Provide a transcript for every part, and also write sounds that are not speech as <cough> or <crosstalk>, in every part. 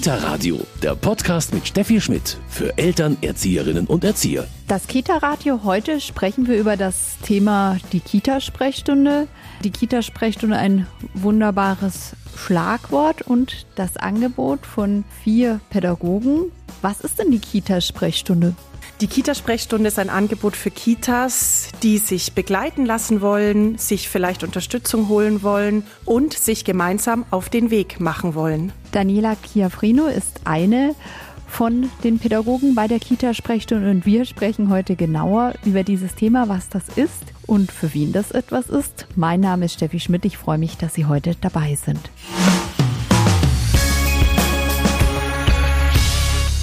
Kita Radio, der Podcast mit Steffi Schmidt für Eltern, Erzieherinnen und Erzieher. Das Kita Radio heute sprechen wir über das Thema die Kita-Sprechstunde. Die Kita-Sprechstunde ein wunderbares Schlagwort und das Angebot von vier Pädagogen. Was ist denn die Kita-Sprechstunde? Die Kita-Sprechstunde ist ein Angebot für Kitas, die sich begleiten lassen wollen, sich vielleicht Unterstützung holen wollen und sich gemeinsam auf den Weg machen wollen. Daniela Chiafrino ist eine von den Pädagogen bei der Kita-Sprechstunde und wir sprechen heute genauer über dieses Thema, was das ist und für wen das etwas ist. Mein Name ist Steffi Schmidt. Ich freue mich, dass Sie heute dabei sind.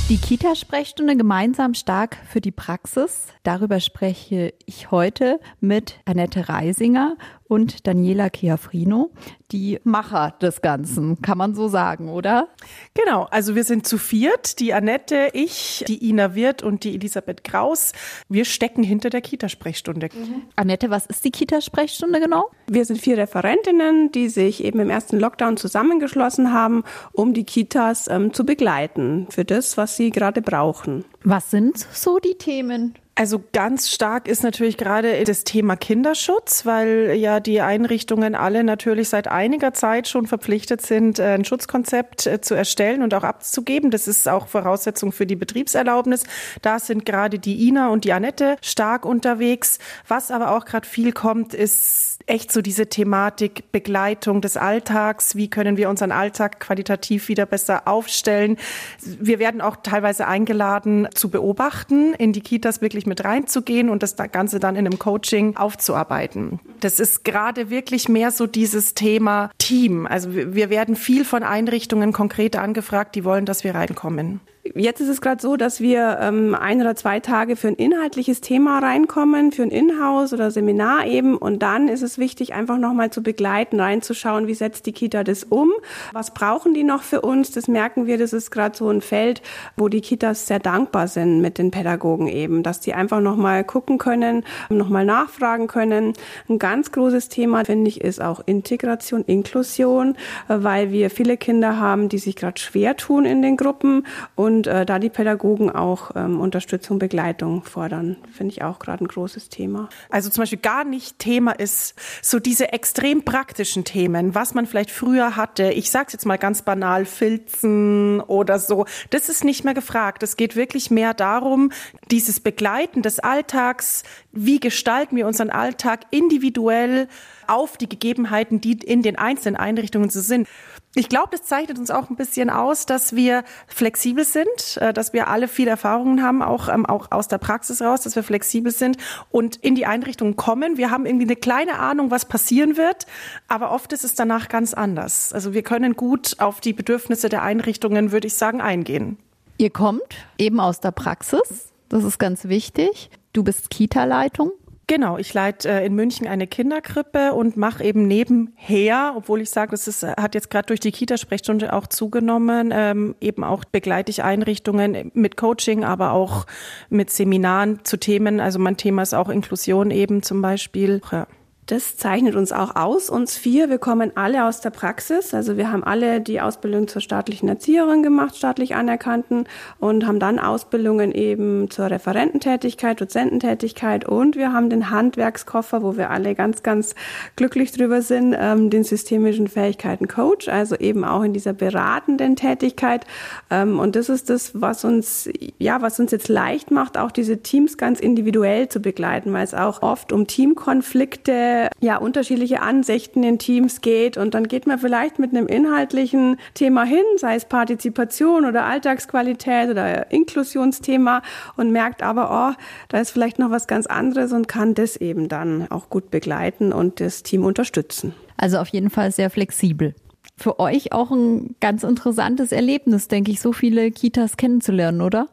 Die Kita-Sprechstunde gemeinsam stark für die Praxis. Darüber spreche ich heute mit Annette Reisinger und Daniela Chiafrino, die Macher des Ganzen, kann man so sagen, oder? Genau, also wir sind zu viert, die Annette, ich, die Ina Wirth und die Elisabeth Kraus. Wir stecken hinter der Kita-Sprechstunde. Mhm. Annette, was ist die Kita-Sprechstunde genau? Wir sind vier Referentinnen, die sich eben im ersten Lockdown zusammengeschlossen haben, um die Kitas ähm, zu begleiten für das, was sie gerade brauchen. Was sind so die Themen? Also ganz stark ist natürlich gerade das Thema Kinderschutz, weil ja die Einrichtungen alle natürlich seit einiger Zeit schon verpflichtet sind, ein Schutzkonzept äh, zu erstellen und auch abzugeben. Das ist auch Voraussetzung für die Betriebserlaubnis. Da sind gerade die Ina und die Annette stark unterwegs. Was aber auch gerade viel kommt, ist echt so diese Thematik Begleitung des Alltags. Wie können wir unseren Alltag qualitativ wieder besser aufstellen? Wir werden auch teilweise eingeladen zu beobachten, in die Kitas wirklich mit reinzugehen und das Ganze dann in einem Coaching aufzuarbeiten. Das ist gerade wirklich mehr so dieses Thema Team. Also wir werden viel von Einrichtungen konkret angefragt, die wollen, dass wir reinkommen. Jetzt ist es gerade so, dass wir ähm, ein oder zwei Tage für ein inhaltliches Thema reinkommen, für ein Inhouse oder Seminar eben. Und dann ist es wichtig, einfach nochmal zu begleiten, reinzuschauen, wie setzt die Kita das um? Was brauchen die noch für uns? Das merken wir, das ist gerade so ein Feld, wo die Kitas sehr dankbar sind mit den Pädagogen eben, dass die einfach nochmal gucken können, nochmal nachfragen können. Ein ganz großes Thema, finde ich, ist auch Integration, Inklusion, weil wir viele Kinder haben, die sich gerade schwer tun in den Gruppen und und äh, da die Pädagogen auch ähm, Unterstützung, Begleitung fordern, finde ich auch gerade ein großes Thema. Also zum Beispiel gar nicht Thema ist so diese extrem praktischen Themen, was man vielleicht früher hatte. Ich sage es jetzt mal ganz banal, Filzen oder so. Das ist nicht mehr gefragt. Es geht wirklich mehr darum, dieses Begleiten des Alltags. Wie gestalten wir unseren Alltag individuell auf die Gegebenheiten, die in den einzelnen Einrichtungen so sind. Ich glaube, das zeichnet uns auch ein bisschen aus, dass wir flexibel sind, äh, dass wir alle viel Erfahrungen haben, auch, ähm, auch aus der Praxis raus, dass wir flexibel sind und in die Einrichtungen kommen. Wir haben irgendwie eine kleine Ahnung, was passieren wird, aber oft ist es danach ganz anders. Also wir können gut auf die Bedürfnisse der Einrichtungen, würde ich sagen, eingehen. Ihr kommt eben aus der Praxis. Das ist ganz wichtig. Du bist Kita-Leitung. Genau, ich leite äh, in München eine Kinderkrippe und mache eben nebenher, obwohl ich sage, das ist, hat jetzt gerade durch die Kita-Sprechstunde auch zugenommen, ähm, eben auch begleite ich Einrichtungen mit Coaching, aber auch mit Seminaren zu Themen. Also mein Thema ist auch Inklusion eben zum Beispiel. Ja. Das zeichnet uns auch aus, uns vier. Wir kommen alle aus der Praxis. Also wir haben alle die Ausbildung zur staatlichen Erzieherin gemacht, staatlich anerkannten, und haben dann Ausbildungen eben zur Referententätigkeit, Dozententätigkeit und wir haben den Handwerkskoffer, wo wir alle ganz, ganz glücklich drüber sind, ähm, den systemischen Fähigkeiten Coach, also eben auch in dieser beratenden Tätigkeit. Ähm, und das ist das, was uns, ja, was uns jetzt leicht macht, auch diese Teams ganz individuell zu begleiten, weil es auch oft um Teamkonflikte ja, unterschiedliche Ansichten in Teams geht. Und dann geht man vielleicht mit einem inhaltlichen Thema hin, sei es Partizipation oder Alltagsqualität oder Inklusionsthema und merkt aber, oh, da ist vielleicht noch was ganz anderes und kann das eben dann auch gut begleiten und das Team unterstützen. Also auf jeden Fall sehr flexibel für euch auch ein ganz interessantes Erlebnis, denke ich, so viele Kitas kennenzulernen, oder?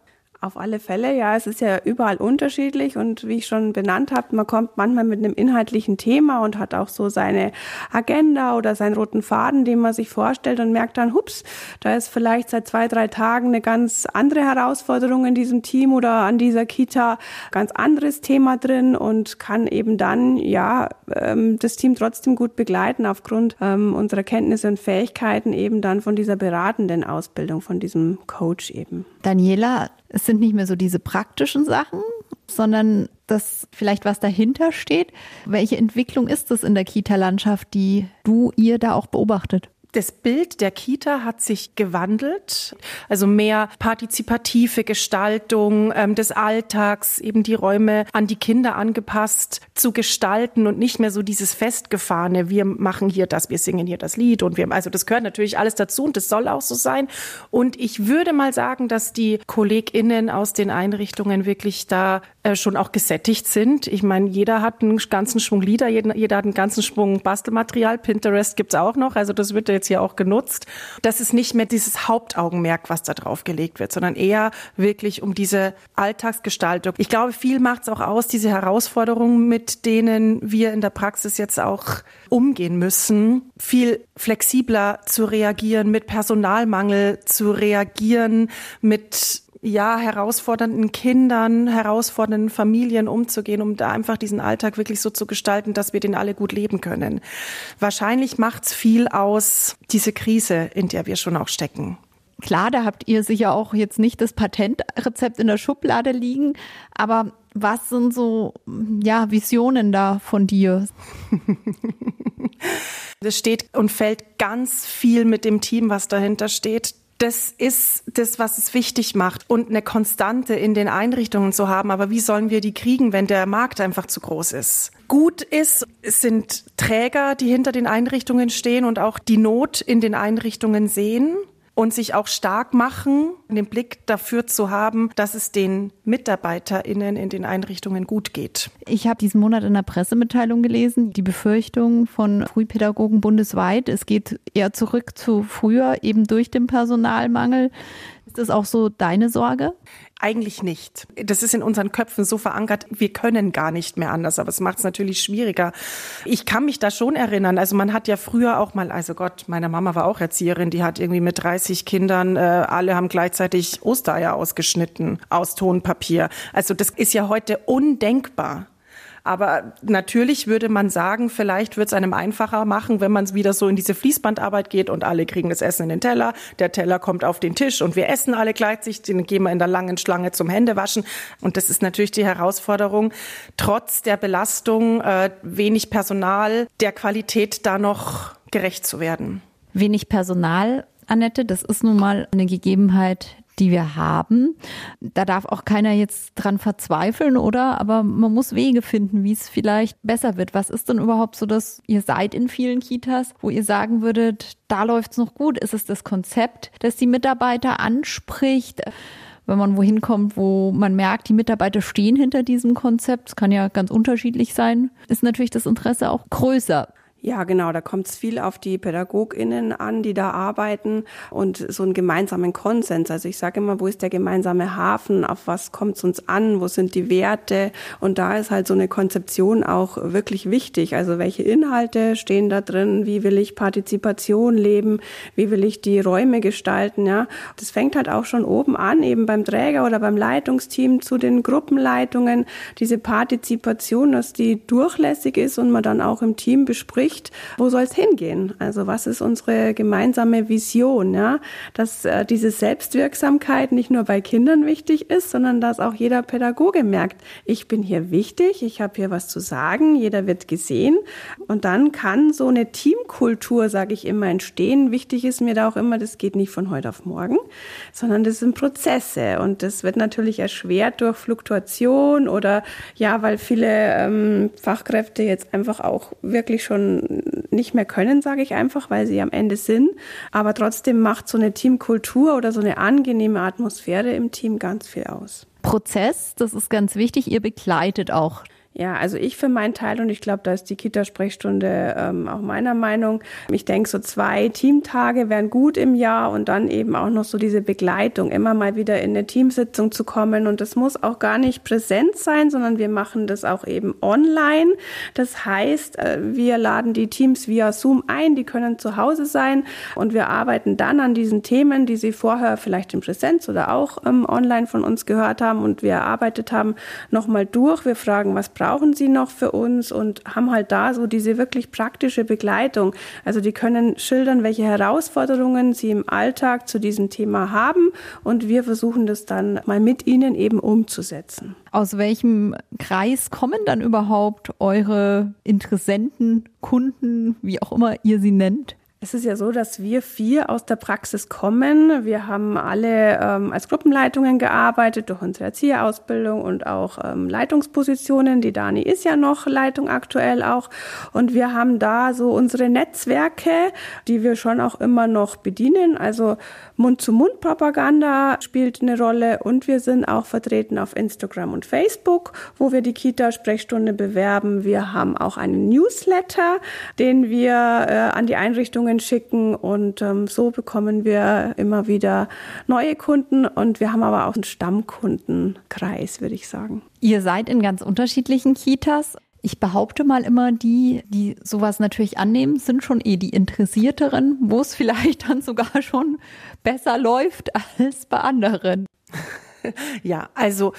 Auf alle Fälle, ja. Es ist ja überall unterschiedlich und wie ich schon benannt habe, man kommt manchmal mit einem inhaltlichen Thema und hat auch so seine Agenda oder seinen roten Faden, den man sich vorstellt und merkt dann, hups, da ist vielleicht seit zwei, drei Tagen eine ganz andere Herausforderung in diesem Team oder an dieser Kita, ganz anderes Thema drin und kann eben dann, ja, ähm, das Team trotzdem gut begleiten aufgrund ähm, unserer Kenntnisse und Fähigkeiten eben dann von dieser beratenden Ausbildung, von diesem Coach eben. Daniela, es sind nicht mehr so diese praktischen Sachen, sondern das vielleicht, was dahinter steht. Welche Entwicklung ist es in der Kita-Landschaft, die du ihr da auch beobachtet? Das Bild der Kita hat sich gewandelt, also mehr partizipative Gestaltung ähm, des Alltags, eben die Räume an die Kinder angepasst zu gestalten und nicht mehr so dieses festgefahrene, wir machen hier das, wir singen hier das Lied und wir, also das gehört natürlich alles dazu und das soll auch so sein. Und ich würde mal sagen, dass die KollegInnen aus den Einrichtungen wirklich da äh, schon auch gesättigt sind. Ich meine, jeder hat einen ganzen Schwung Lieder, jeder, jeder hat einen ganzen Schwung Bastelmaterial, Pinterest gibt's auch noch, also das wird jetzt jetzt hier auch genutzt. Das ist nicht mehr dieses Hauptaugenmerk, was da drauf gelegt wird, sondern eher wirklich um diese Alltagsgestaltung. Ich glaube, viel macht es auch aus, diese Herausforderungen, mit denen wir in der Praxis jetzt auch umgehen müssen, viel flexibler zu reagieren, mit Personalmangel zu reagieren, mit ja, herausfordernden Kindern, herausfordernden Familien umzugehen, um da einfach diesen Alltag wirklich so zu gestalten, dass wir den alle gut leben können. Wahrscheinlich macht's viel aus, diese Krise, in der wir schon auch stecken. Klar, da habt ihr sicher auch jetzt nicht das Patentrezept in der Schublade liegen, aber was sind so, ja, Visionen da von dir? <laughs> Das steht und fällt ganz viel mit dem Team, was dahinter steht das ist das, was es wichtig macht und eine Konstante in den Einrichtungen zu haben. Aber wie sollen wir die kriegen, wenn der Markt einfach zu groß ist? Gut ist, es sind Träger, die hinter den Einrichtungen stehen und auch die Not in den Einrichtungen sehen und sich auch stark machen, den Blick dafür zu haben, dass es den MitarbeiterInnen in den Einrichtungen gut geht. Ich habe diesen Monat in der Pressemitteilung gelesen, die Befürchtung von Frühpädagogen bundesweit, es geht eher zurück zu früher, eben durch den Personalmangel. Ist das auch so deine Sorge? Eigentlich nicht. Das ist in unseren Köpfen so verankert, wir können gar nicht mehr anders, aber es macht es natürlich schwieriger. Ich kann mich da schon erinnern, also man hat ja früher auch mal, also Gott, meine Mama war auch Erzieherin, die hat irgendwie mit 30 Kindern, äh, alle haben gleichzeitig Ostereier ausgeschnitten aus Tonpapier. Also das ist ja heute undenkbar. Aber natürlich würde man sagen, vielleicht wird es einem einfacher machen, wenn man wieder so in diese Fließbandarbeit geht und alle kriegen das Essen in den Teller. Der Teller kommt auf den Tisch und wir essen alle gleichzeitig. Dann gehen wir in der langen Schlange zum Händewaschen. Und das ist natürlich die Herausforderung, trotz der Belastung, äh, wenig Personal, der Qualität da noch gerecht zu werden. Wenig Personal Annette, das ist nun mal eine Gegebenheit, die wir haben. Da darf auch keiner jetzt dran verzweifeln, oder? Aber man muss Wege finden, wie es vielleicht besser wird. Was ist denn überhaupt so, dass ihr seid in vielen Kitas, wo ihr sagen würdet, da läuft's noch gut? Ist es das Konzept, das die Mitarbeiter anspricht? wenn man wohin kommt, wo man merkt, die Mitarbeiter stehen hinter diesem Konzept, es kann ja ganz unterschiedlich sein, ist natürlich das Interesse auch größer. Ja, genau, da kommt es viel auf die PädagogInnen an, die da arbeiten und so einen gemeinsamen Konsens. Also ich sage immer, wo ist der gemeinsame Hafen, auf was kommt es uns an, wo sind die Werte? Und da ist halt so eine Konzeption auch wirklich wichtig. Also welche Inhalte stehen da drin, wie will ich Partizipation leben, wie will ich die Räume gestalten, ja. Das fängt halt auch schon oben an, eben beim Träger oder beim Leitungsteam zu den Gruppenleitungen, diese Partizipation, dass die durchlässig ist und man dann auch im Team bespricht, Sicht, wo soll es hingehen? Also was ist unsere gemeinsame Vision? Ja? Dass äh, diese Selbstwirksamkeit nicht nur bei Kindern wichtig ist, sondern dass auch jeder Pädagoge merkt, ich bin hier wichtig, ich habe hier was zu sagen, jeder wird gesehen und dann kann so eine Teamkultur, sage ich immer, entstehen. Wichtig ist mir da auch immer, das geht nicht von heute auf morgen, sondern das sind Prozesse und das wird natürlich erschwert durch Fluktuation oder ja, weil viele ähm, Fachkräfte jetzt einfach auch wirklich schon nicht mehr können, sage ich einfach, weil sie am Ende sind. Aber trotzdem macht so eine Teamkultur oder so eine angenehme Atmosphäre im Team ganz viel aus. Prozess, das ist ganz wichtig. Ihr begleitet auch Ja, also ich für meinen Teil und ich glaube, da ist die Kita-Sprechstunde ähm, auch meiner Meinung. Ich denke, so zwei Teamtage wären gut im Jahr und dann eben auch noch so diese Begleitung, immer mal wieder in eine Teamsitzung zu kommen. Und das muss auch gar nicht präsent sein, sondern wir machen das auch eben online. Das heißt, äh, wir laden die Teams via Zoom ein, die können zu Hause sein und wir arbeiten dann an diesen Themen, die sie vorher vielleicht in Präsenz oder auch ähm, online von uns gehört haben und wir erarbeitet haben, nochmal durch. Wir fragen, was brauchen Sie noch für uns und haben halt da so diese wirklich praktische Begleitung. Also die können schildern, welche Herausforderungen sie im Alltag zu diesem Thema haben und wir versuchen das dann mal mit ihnen eben umzusetzen. Aus welchem Kreis kommen dann überhaupt eure Interessenten, Kunden, wie auch immer ihr sie nennt? Es ist ja so, dass wir vier aus der Praxis kommen. Wir haben alle ähm, als Gruppenleitungen gearbeitet durch unsere Erzieherausbildung und auch ähm, Leitungspositionen. Die Dani ist ja noch Leitung aktuell auch. Und wir haben da so unsere Netzwerke, die wir schon auch immer noch bedienen. Also Mund-zu-Mund-Propaganda spielt eine Rolle und wir sind auch vertreten auf Instagram und Facebook, wo wir die Kita-Sprechstunde bewerben. Wir haben auch einen Newsletter, den wir äh, an die Einrichtungen Bestellungen schicken und ähm, so bekommen wir immer wieder neue Kunden und wir haben aber auch einen Stammkundenkreis, würde ich sagen. Ihr seid in ganz unterschiedlichen Kitas. Ich behaupte mal immer, die, die sowas natürlich annehmen, sind schon eh die Interessierteren, wo es vielleicht dann sogar schon besser läuft als bei anderen. <laughs> Ja, also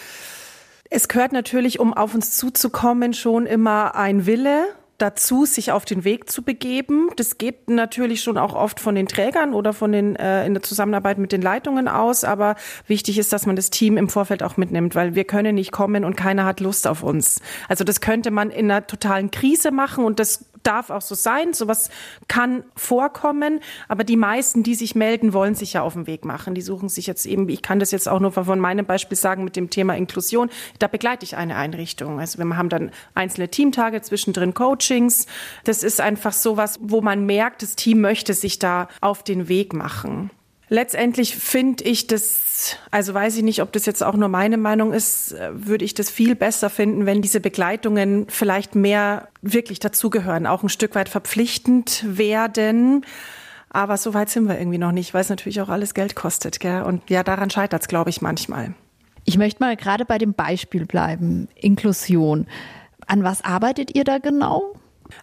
es gehört natürlich, um auf uns zuzukommen, schon immer ein Wille dazu, sich auf den Weg zu begeben. Das geht natürlich schon auch oft von den Trägern oder von den äh, in der Zusammenarbeit mit den Leitungen aus, aber wichtig ist, dass man das Team im Vorfeld auch mitnimmt, weil wir können nicht kommen und keiner hat Lust auf uns. Also das könnte man in einer totalen Krise machen und das darf auch so sein. Sowas kann vorkommen. Aber die meisten, die sich melden, wollen sich ja auf den Weg machen. Die suchen sich jetzt eben, ich kann das jetzt auch nur von meinem Beispiel sagen mit dem Thema Inklusion. Da begleite ich eine Einrichtung. Also wir haben dann einzelne Teamtage, zwischendrin Coachings. Das ist einfach sowas, wo man merkt, das Team möchte sich da auf den Weg machen. Letztendlich finde ich das, also weiß ich nicht, ob das jetzt auch nur meine Meinung ist, würde ich das viel besser finden, wenn diese Begleitungen vielleicht mehr wirklich dazugehören, auch ein Stück weit verpflichtend werden. Aber so weit sind wir irgendwie noch nicht, weil es natürlich auch alles Geld kostet. Gell? Und ja, daran scheitert es, glaube ich, manchmal. Ich möchte mal gerade bei dem Beispiel bleiben, Inklusion. An was arbeitet ihr da genau?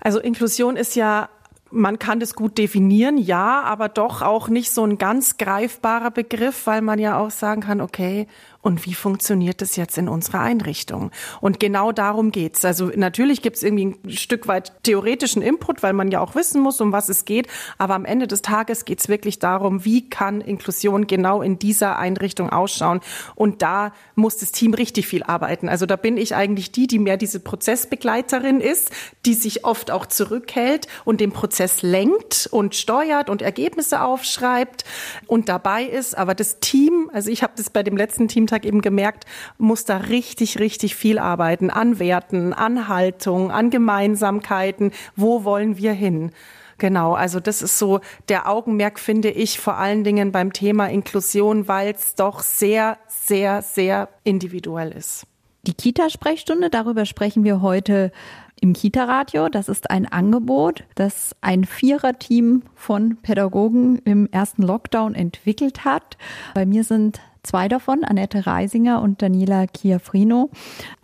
Also Inklusion ist ja man kann das gut definieren, ja, aber doch auch nicht so ein ganz greifbarer Begriff, weil man ja auch sagen kann, okay, und wie funktioniert das jetzt in unserer Einrichtung? Und genau darum geht's. Also natürlich gibt's irgendwie ein Stück weit theoretischen Input, weil man ja auch wissen muss, um was es geht. Aber am Ende des Tages geht's wirklich darum, wie kann Inklusion genau in dieser Einrichtung ausschauen? Und da muss das Team richtig viel arbeiten. Also da bin ich eigentlich die, die mehr diese Prozessbegleiterin ist, die sich oft auch zurückhält und den Prozess lenkt und steuert und Ergebnisse aufschreibt und dabei ist. Aber das Team, also ich habe das bei dem letzten Team Tag eben gemerkt, muss da richtig, richtig viel arbeiten an Werten, an Haltung, an Gemeinsamkeiten. Wo wollen wir hin? Genau, also das ist so der Augenmerk, finde ich, vor allen Dingen beim Thema Inklusion, weil es doch sehr, sehr, sehr individuell ist. Die Kita-Sprechstunde, darüber sprechen wir heute im Kita-Radio. Das ist ein Angebot, das ein Viererteam von Pädagogen im ersten Lockdown entwickelt hat. Bei mir sind zwei davon, Annette Reisinger und Daniela Chiafrino,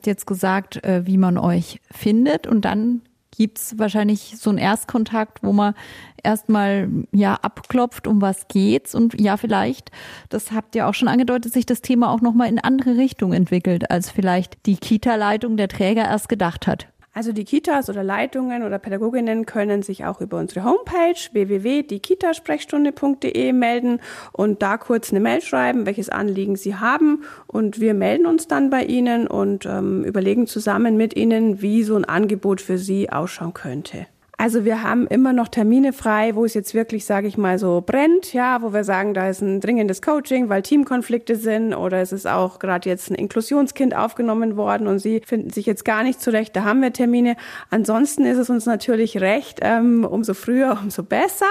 jetzt gesagt, äh, wie man euch findet. Und dann gibt's wahrscheinlich so einen Erstkontakt, wo man erstmal ja abklopft, um was geht's. Und ja vielleicht, das habt ihr auch schon angedeutet, sich das Thema auch nochmal in andere Richtung entwickelt, als vielleicht die Kita-Leitung der Träger erst gedacht hat. Also die Kitas oder Leitungen oder Pädagoginnen können sich auch über unsere Homepage www.diekitasprechstunde.de melden und da kurz eine Mail schreiben, welches Anliegen sie haben und wir melden uns dann bei Ihnen und ähm, überlegen zusammen mit Ihnen, wie so ein Angebot für Sie ausschauen könnte. Also wir haben immer noch Termine frei, wo es jetzt wirklich, sage ich mal, so brennt, ja, wo wir sagen, da ist ein dringendes Coaching, weil Teamkonflikte sind oder es ist auch gerade jetzt ein Inklusionskind aufgenommen worden und sie finden sich jetzt gar nicht zurecht, da haben wir Termine. Ansonsten ist es uns natürlich recht, ähm, umso früher, <laughs> umso besser.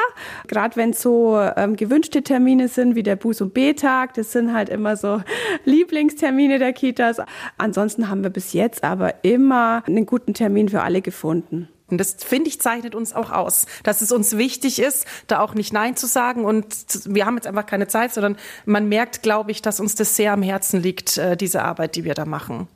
Gerade wenn es so ähm, gewünschte Termine sind, wie der Buß- und B-Tag, das sind halt immer so <laughs> Lieblingstermine der Kitas. Ansonsten haben wir bis jetzt aber immer einen guten Termin für alle gefunden. Und das finde ich zeichnet uns auch aus, dass es uns wichtig ist, da auch nicht Nein zu sagen. Und wir haben jetzt einfach keine Zeit, sondern man merkt, glaube ich, dass uns das sehr am Herzen liegt, äh, diese Arbeit, die wir da machen.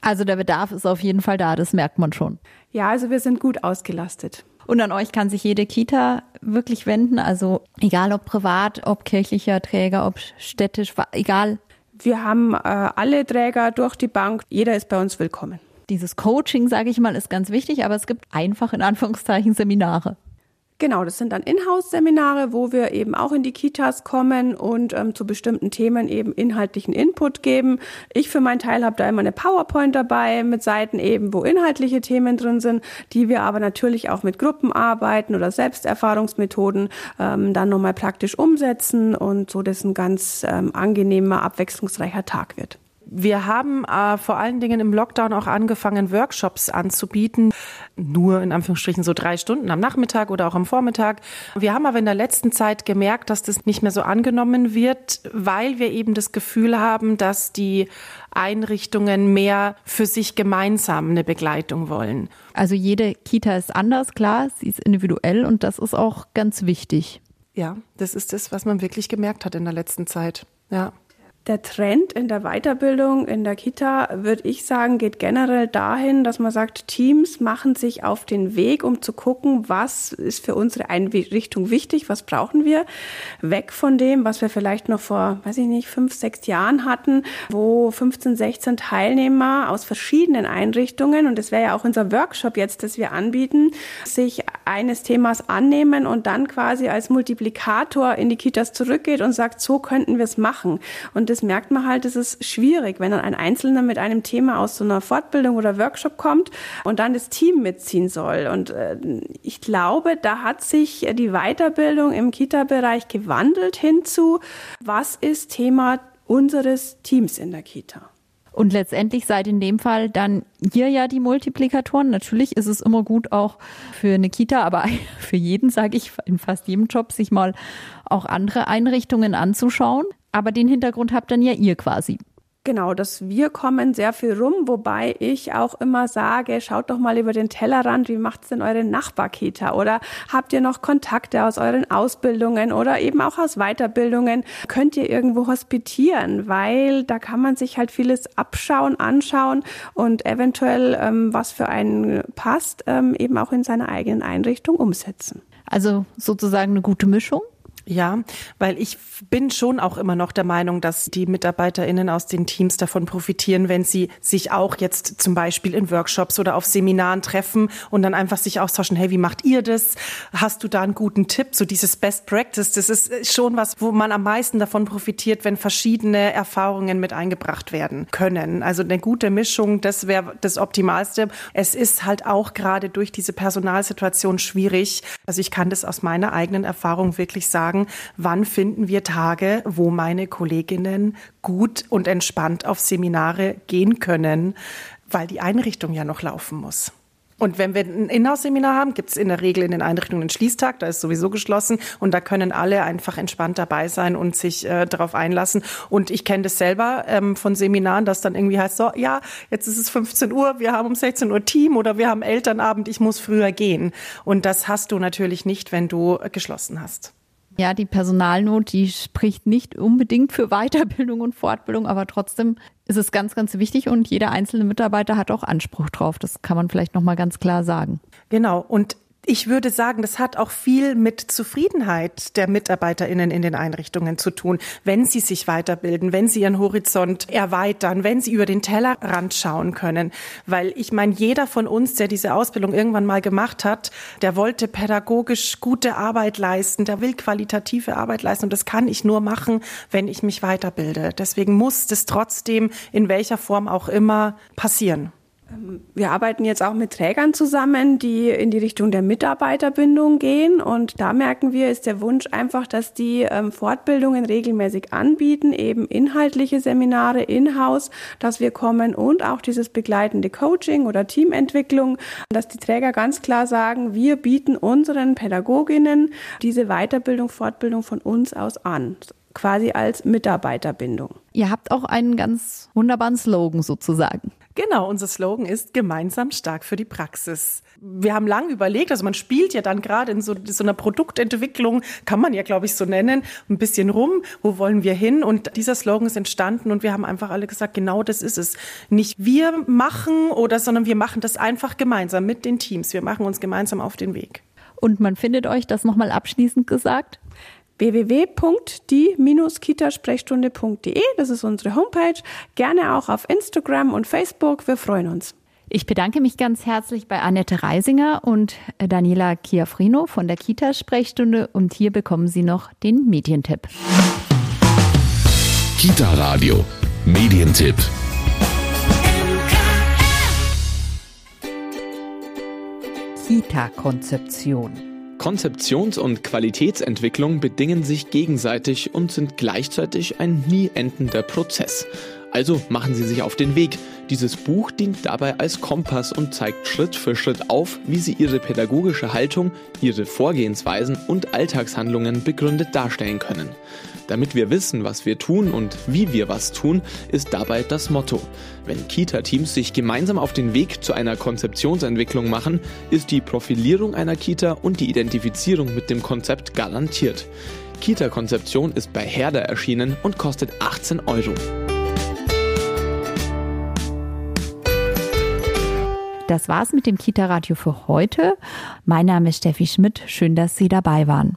Also der Bedarf ist auf jeden Fall da, das merkt man schon. Ja, also wir sind gut ausgelastet. Und an euch kann sich jede Kita wirklich wenden, also egal ob privat, ob kirchlicher Träger, ob städtisch, egal. Wir haben äh, alle Träger durch die Bank, jeder ist bei uns willkommen dieses Coaching, sage ich mal, ist ganz wichtig, aber es gibt einfach in Anführungszeichen Seminare. Genau, das sind dann Inhouse-Seminare, wo wir eben auch in die Kitas kommen und ähm, zu bestimmten Themen eben inhaltlichen Input geben. Ich für meinen Teil habe da immer eine PowerPoint dabei mit Seiten eben, wo inhaltliche Themen drin sind, die wir aber natürlich auch mit Gruppenarbeiten oder Selbsterfahrungsmethoden ähm, dann nochmal praktisch umsetzen und so dass ein ganz ähm, angenehmer, abwechslungsreicher Tag wird. Wir haben äh, vor allen Dingen im Lockdown auch angefangen, Workshops anzubieten. Nur in Anführungsstrichen so drei Stunden am Nachmittag oder auch am Vormittag. Wir haben aber in der letzten Zeit gemerkt, dass das nicht mehr so angenommen wird, weil wir eben das Gefühl haben, dass die Einrichtungen mehr für sich gemeinsam eine Begleitung wollen. Also jede Kita ist anders, klar, sie ist individuell und das ist auch ganz wichtig. Ja, das ist das, was man wirklich gemerkt hat in der letzten Zeit. Ja. Der Trend in der Weiterbildung in der Kita, würde ich sagen, geht generell dahin, dass man sagt, Teams machen sich auf den Weg, um zu gucken, was ist für unsere Einrichtung wichtig, was brauchen wir. Weg von dem, was wir vielleicht noch vor, weiß ich nicht, fünf, sechs Jahren hatten, wo 15, 16 Teilnehmer aus verschiedenen Einrichtungen, und das wäre ja auch unser Workshop jetzt, das wir anbieten, sich eines Themas annehmen und dann quasi als Multiplikator in die Kitas zurückgeht und sagt, so könnten wir es machen. Und das merkt man halt, es ist schwierig, wenn dann ein Einzelner mit einem Thema aus so einer Fortbildung oder Workshop kommt und dann das Team mitziehen soll. Und äh, ich glaube, da hat sich die Weiterbildung im Kita-Bereich gewandelt hinzu, was ist Thema unseres Teams in der Kita. Und letztendlich seid in dem Fall dann ihr ja die Multiplikatoren. Natürlich ist es immer gut auch für eine Kita, aber <laughs> für jeden, sage ich, in fast jedem Job, sich mal auch andere Einrichtungen anzuschauen. Aber den Hintergrund habt dann ja ihr quasi. Genau, das Wir kommen sehr viel rum, wobei ich auch immer sage, schaut doch mal über den Tellerrand, wie macht's denn eure Nachbarkita? Oder habt ihr noch Kontakte aus euren Ausbildungen oder eben auch aus Weiterbildungen? Könnt ihr irgendwo hospitieren? Weil da kann man sich halt vieles abschauen, anschauen und eventuell, ähm, was für einen passt, ähm, eben auch in seiner eigenen Einrichtung umsetzen. Also sozusagen eine gute Mischung? Ja, weil ich bin schon auch immer noch der Meinung, dass die MitarbeiterInnen aus den Teams davon profitieren, wenn sie sich auch jetzt zum Beispiel in Workshops oder auf Seminaren treffen und dann einfach sich austauschen, hey, wie macht ihr das? Hast du da einen guten Tipp? So dieses Best Practice, das ist schon was, wo man am meisten davon profitiert, wenn verschiedene Erfahrungen mit eingebracht werden können. Also eine gute Mischung, das wäre das Optimalste. Es ist halt auch gerade durch diese Personalsituation schwierig. Also ich kann das aus meiner eigenen Erfahrung wirklich sagen, fragen, wann finden wir Tage, wo meine Kolleginnen gut und entspannt auf Seminare gehen können, weil die Einrichtung ja noch laufen muss. Und wenn wir ein Inhouse-Seminar haben, gibt es in der Regel in den Einrichtungen einen Schließtag, da ist sowieso geschlossen und da können alle einfach entspannt dabei sein und sich äh, darauf einlassen. Und ich kenne das selber ähm, von Seminaren, dass dann irgendwie heißt, so, ja, jetzt ist es 15 Uhr, wir haben um 16 Uhr Team oder wir haben Elternabend, ich muss früher gehen. Und das hast du natürlich nicht, wenn du geschlossen hast. Ja, die Personalnot, die spricht nicht unbedingt für Weiterbildung und Fortbildung, aber trotzdem ist es ganz, ganz wichtig und jeder einzelne Mitarbeiter hat auch Anspruch drauf. Das kann man vielleicht nochmal ganz klar sagen. Genau. Und ich würde sagen, das hat auch viel mit Zufriedenheit der MitarbeiterInnen in den Einrichtungen zu tun, wenn sie sich weiterbilden, wenn sie ihren Horizont erweitern, wenn sie über den Tellerrand schauen können. Weil ich meine, jeder von uns, der diese Ausbildung irgendwann mal gemacht hat, der wollte pädagogisch gute Arbeit leisten, der will qualitative Arbeit leisten. Und das kann ich nur machen, wenn ich mich weiterbilde. Deswegen muss das trotzdem in welcher Form auch immer passieren. Wir arbeiten jetzt auch mit Trägern zusammen, die in die Richtung der Mitarbeiterbindung gehen. Und da merken wir, ist der Wunsch einfach, dass die ähm, Fortbildungen regelmäßig anbieten, eben inhaltliche Seminare in-house, dass wir kommen und auch dieses begleitende Coaching oder Teamentwicklung, dass die Träger ganz klar sagen, wir bieten unseren Pädagoginnen diese Weiterbildung, Fortbildung von uns aus an quasi als Mitarbeiterbindung. Ihr habt auch einen ganz wunderbaren Slogan sozusagen. Genau, unser Slogan ist gemeinsam stark für die Praxis. Wir haben lange überlegt, also man spielt ja dann gerade in so, so einer Produktentwicklung, kann man ja, glaube ich, so nennen, ein bisschen rum, wo wollen wir hin? Und dieser Slogan ist entstanden und wir haben einfach alle gesagt, genau das ist es. Nicht wir machen oder, sondern wir machen das einfach gemeinsam mit den Teams. Wir machen uns gemeinsam auf den Weg. Und man findet euch das nochmal abschließend gesagt? www.die-kitasprechstunde.de. Das ist unsere Homepage. Gerne auch auf Instagram und Facebook. Wir freuen uns. Ich bedanke mich ganz herzlich bei Annette Reisinger und Daniela Chiafrino von der Kita-Sprechstunde und hier bekommen Sie noch den Medientipp. Kita Radio, Medientipp. Kita-Konzeption. Konzeptions- und Qualitätsentwicklung bedingen sich gegenseitig und sind gleichzeitig ein nie endender Prozess. Also machen Sie sich auf den Weg. Dieses Buch dient dabei als Kompass und zeigt Schritt für Schritt auf, wie Sie Ihre pädagogische Haltung, Ihre Vorgehensweisen und Alltagshandlungen begründet darstellen können. Damit wir wissen, was wir tun und wie wir was tun, ist dabei das Motto. Wenn Kita-Teams sich gemeinsam auf den Weg zu einer Konzeptionsentwicklung machen, ist die Profilierung einer Kita und die Identifizierung mit dem Konzept garantiert. Kita-Konzeption ist bei Herder erschienen und kostet 18 Euro. Das war's mit dem Kita-Radio für heute. Mein Name ist Steffi Schmidt. Schön, dass Sie dabei waren.